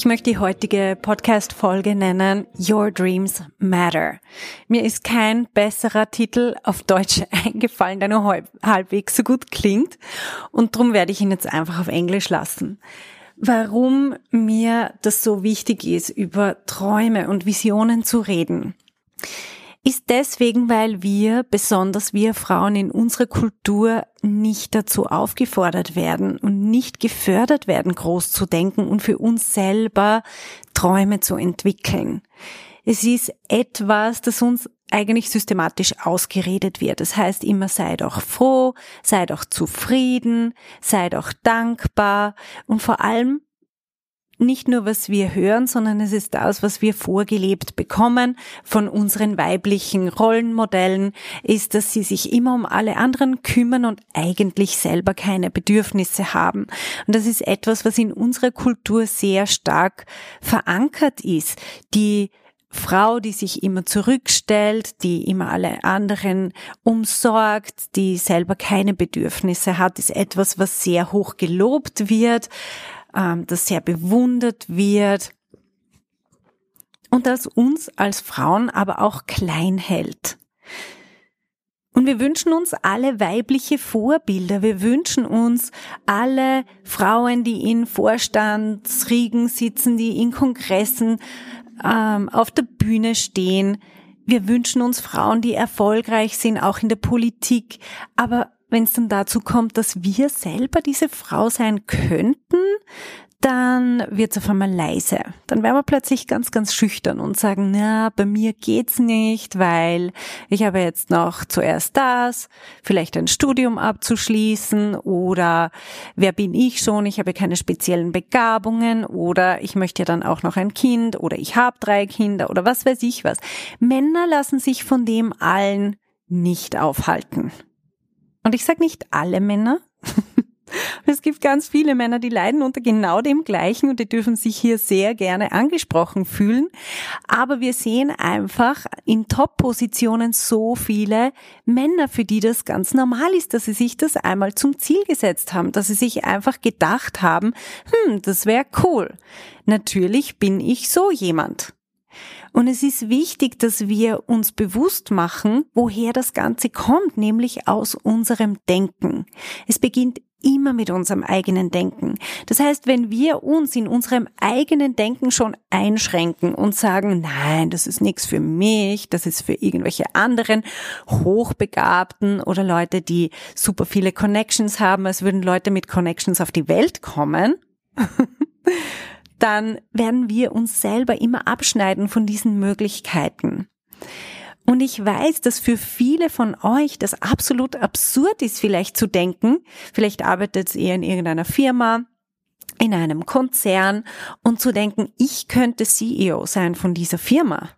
Ich möchte die heutige Podcast-Folge nennen Your Dreams Matter. Mir ist kein besserer Titel auf Deutsch eingefallen, der nur halbwegs so gut klingt. Und darum werde ich ihn jetzt einfach auf Englisch lassen. Warum mir das so wichtig ist, über Träume und Visionen zu reden ist deswegen, weil wir, besonders wir Frauen in unserer Kultur, nicht dazu aufgefordert werden und nicht gefördert werden, groß zu denken und für uns selber Träume zu entwickeln. Es ist etwas, das uns eigentlich systematisch ausgeredet wird. Das heißt immer, sei doch froh, sei doch zufrieden, sei doch dankbar und vor allem nicht nur, was wir hören, sondern es ist das, was wir vorgelebt bekommen von unseren weiblichen Rollenmodellen, ist, dass sie sich immer um alle anderen kümmern und eigentlich selber keine Bedürfnisse haben. Und das ist etwas, was in unserer Kultur sehr stark verankert ist. Die Frau, die sich immer zurückstellt, die immer alle anderen umsorgt, die selber keine Bedürfnisse hat, ist etwas, was sehr hoch gelobt wird ähm, das sehr bewundert wird und das uns als Frauen aber auch klein hält. Und wir wünschen uns alle weibliche Vorbilder. Wir wünschen uns alle Frauen, die in Vorstandsriegen sitzen, die in Kongressen ähm, auf der Bühne stehen. Wir wünschen uns Frauen, die erfolgreich sind, auch in der Politik. Aber wenn es dann dazu kommt, dass wir selber diese Frau sein könnten, dann wird es auf einmal leise. Dann werden wir plötzlich ganz, ganz schüchtern und sagen, na, bei mir geht's nicht, weil ich habe jetzt noch zuerst das, vielleicht ein Studium abzuschließen oder wer bin ich schon, ich habe keine speziellen Begabungen oder ich möchte ja dann auch noch ein Kind oder ich habe drei Kinder oder was weiß ich was. Männer lassen sich von dem allen nicht aufhalten. Und ich sage nicht alle Männer. Es gibt ganz viele Männer, die leiden unter genau dem Gleichen und die dürfen sich hier sehr gerne angesprochen fühlen. Aber wir sehen einfach in Top-Positionen so viele Männer, für die das ganz normal ist, dass sie sich das einmal zum Ziel gesetzt haben, dass sie sich einfach gedacht haben, hm, das wäre cool. Natürlich bin ich so jemand. Und es ist wichtig, dass wir uns bewusst machen, woher das Ganze kommt, nämlich aus unserem Denken. Es beginnt immer mit unserem eigenen Denken. Das heißt, wenn wir uns in unserem eigenen Denken schon einschränken und sagen, nein, das ist nichts für mich, das ist für irgendwelche anderen Hochbegabten oder Leute, die super viele Connections haben, als würden Leute mit Connections auf die Welt kommen, dann werden wir uns selber immer abschneiden von diesen Möglichkeiten. Und ich weiß, dass für viele von euch das absolut absurd ist, vielleicht zu denken. Vielleicht arbeitet ihr in irgendeiner Firma, in einem Konzern und zu denken, ich könnte CEO sein von dieser Firma.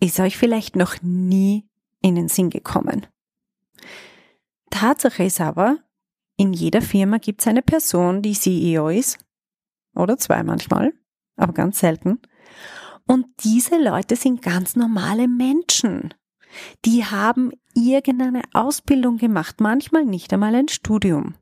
Ist euch vielleicht noch nie in den Sinn gekommen. Tatsache ist aber, in jeder Firma gibt es eine Person, die CEO ist oder zwei manchmal, aber ganz selten. Und diese Leute sind ganz normale Menschen. Die haben irgendeine Ausbildung gemacht, manchmal nicht einmal ein Studium.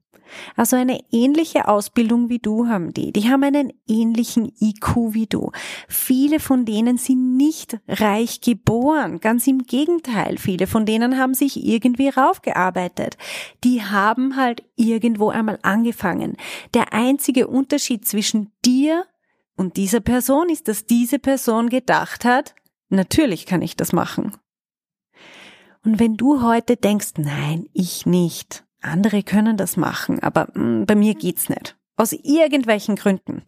Also eine ähnliche Ausbildung wie du haben die. Die haben einen ähnlichen IQ wie du. Viele von denen sind nicht reich geboren. Ganz im Gegenteil. Viele von denen haben sich irgendwie raufgearbeitet. Die haben halt irgendwo einmal angefangen. Der einzige Unterschied zwischen dir und dieser Person ist, dass diese Person gedacht hat, natürlich kann ich das machen. Und wenn du heute denkst, nein, ich nicht, andere können das machen, aber mh, mm, bei mir geht's nicht. Aus irgendwelchen Gründen.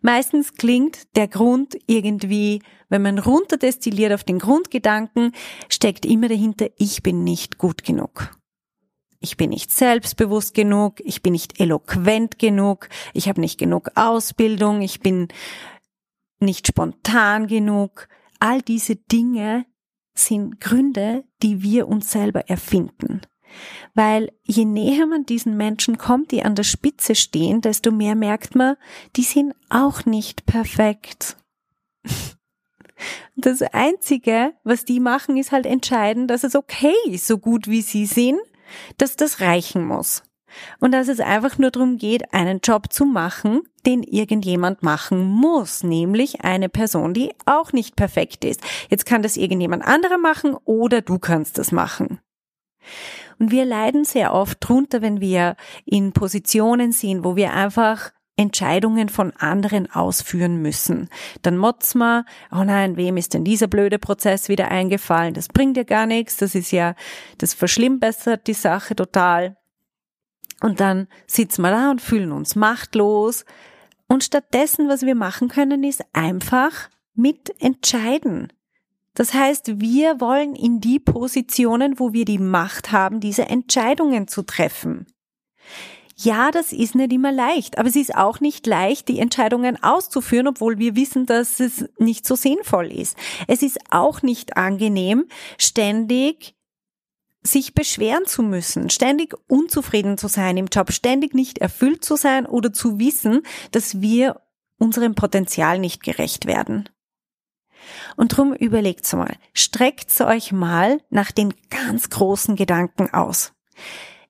Meistens klingt der Grund irgendwie, wenn man runterdestilliert auf den Grundgedanken, steckt immer dahinter, ich bin nicht gut genug. Ich bin nicht selbstbewusst genug, ich bin nicht eloquent genug, ich habe nicht genug Ausbildung, ich bin nicht spontan genug. All diese Dinge sind Gründe, die wir uns selber erfinden. Weil je näher man diesen Menschen kommt, die an der Spitze stehen, desto mehr merkt man, die sind auch nicht perfekt. Das Einzige, was die machen, ist halt entscheiden, dass es okay ist, so gut wie sie sind, dass das reichen muss. Und dass es einfach nur darum geht, einen Job zu machen, den irgendjemand machen muss, nämlich eine Person, die auch nicht perfekt ist. Jetzt kann das irgendjemand anderer machen oder du kannst das machen. Und wir leiden sehr oft drunter, wenn wir in Positionen sind, wo wir einfach Entscheidungen von anderen ausführen müssen. Dann motzt man, oh nein, wem ist denn dieser blöde Prozess wieder eingefallen? Das bringt ja gar nichts, das ist ja, das verschlimmbessert die Sache total. Und dann sitzen wir da und fühlen uns machtlos. Und stattdessen, was wir machen können, ist einfach mit entscheiden. Das heißt, wir wollen in die Positionen, wo wir die Macht haben, diese Entscheidungen zu treffen. Ja, das ist nicht immer leicht, aber es ist auch nicht leicht, die Entscheidungen auszuführen, obwohl wir wissen, dass es nicht so sinnvoll ist. Es ist auch nicht angenehm, ständig sich beschweren zu müssen, ständig unzufrieden zu sein im Job, ständig nicht erfüllt zu sein oder zu wissen, dass wir unserem Potenzial nicht gerecht werden. Und drum überlegt's mal, streckt's euch mal nach den ganz großen Gedanken aus.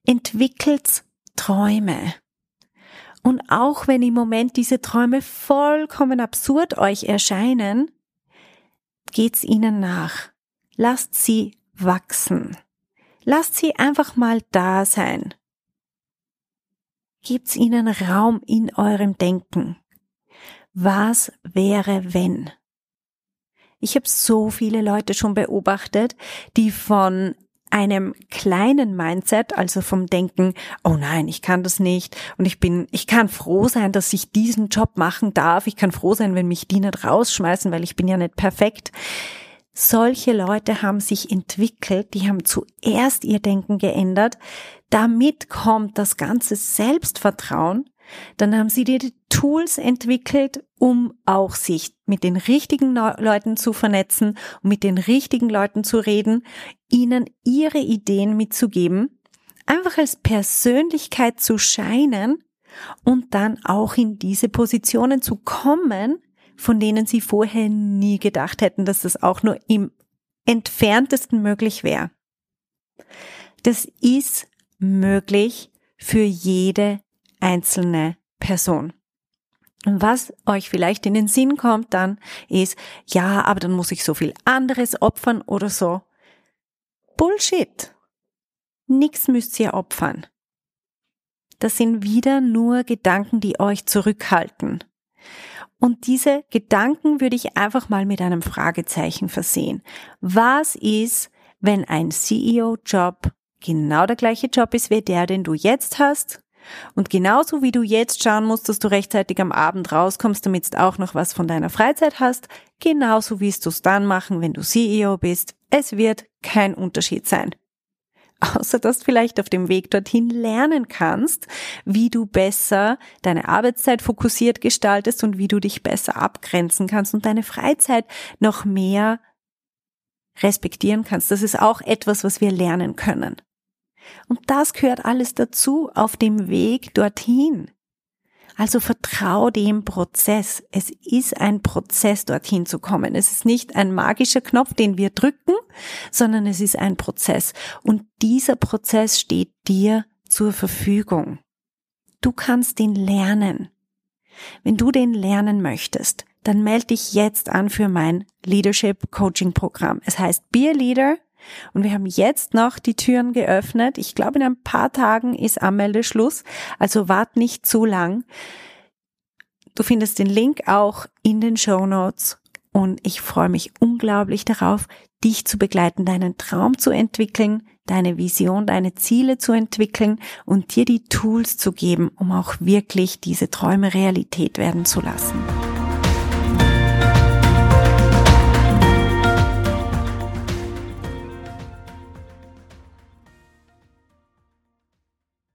Entwickelt Träume. Und auch wenn im Moment diese Träume vollkommen absurd euch erscheinen, geht's ihnen nach. Lasst sie wachsen. Lasst sie einfach mal da sein. Gebt's ihnen Raum in eurem Denken. Was wäre, wenn? Ich habe so viele Leute schon beobachtet, die von einem kleinen Mindset, also vom Denken, oh nein, ich kann das nicht und ich bin, ich kann froh sein, dass ich diesen Job machen darf. Ich kann froh sein, wenn mich die nicht rausschmeißen, weil ich bin ja nicht perfekt. Solche Leute haben sich entwickelt, die haben zuerst ihr Denken geändert. Damit kommt das ganze Selbstvertrauen dann haben sie die Tools entwickelt, um auch sich mit den richtigen Leuten zu vernetzen, mit den richtigen Leuten zu reden, ihnen ihre Ideen mitzugeben, einfach als Persönlichkeit zu scheinen und dann auch in diese Positionen zu kommen, von denen sie vorher nie gedacht hätten, dass das auch nur im entferntesten möglich wäre. Das ist möglich für jede einzelne Person. Und was euch vielleicht in den Sinn kommt dann ist, ja, aber dann muss ich so viel anderes opfern oder so. Bullshit. Nix müsst ihr opfern. Das sind wieder nur Gedanken, die euch zurückhalten. Und diese Gedanken würde ich einfach mal mit einem Fragezeichen versehen. Was ist, wenn ein CEO-Job genau der gleiche Job ist wie der, den du jetzt hast? Und genauso wie du jetzt schauen musst, dass du rechtzeitig am Abend rauskommst, damit du auch noch was von deiner Freizeit hast, genauso wirst du es dann machen, wenn du CEO bist. Es wird kein Unterschied sein. Außer dass du vielleicht auf dem Weg dorthin lernen kannst, wie du besser deine Arbeitszeit fokussiert gestaltest und wie du dich besser abgrenzen kannst und deine Freizeit noch mehr respektieren kannst. Das ist auch etwas, was wir lernen können. Und das gehört alles dazu auf dem Weg dorthin. Also vertrau dem Prozess. Es ist ein Prozess, dorthin zu kommen. Es ist nicht ein magischer Knopf, den wir drücken, sondern es ist ein Prozess. Und dieser Prozess steht dir zur Verfügung. Du kannst den lernen. Wenn du den lernen möchtest, dann melde dich jetzt an für mein Leadership Coaching Programm. Es heißt Be a Leader und wir haben jetzt noch die Türen geöffnet. Ich glaube, in ein paar Tagen ist Anmeldeschluss. Also wart nicht zu lang. Du findest den Link auch in den Show Notes. Und ich freue mich unglaublich darauf, dich zu begleiten, deinen Traum zu entwickeln, deine Vision, deine Ziele zu entwickeln und dir die Tools zu geben, um auch wirklich diese Träume Realität werden zu lassen.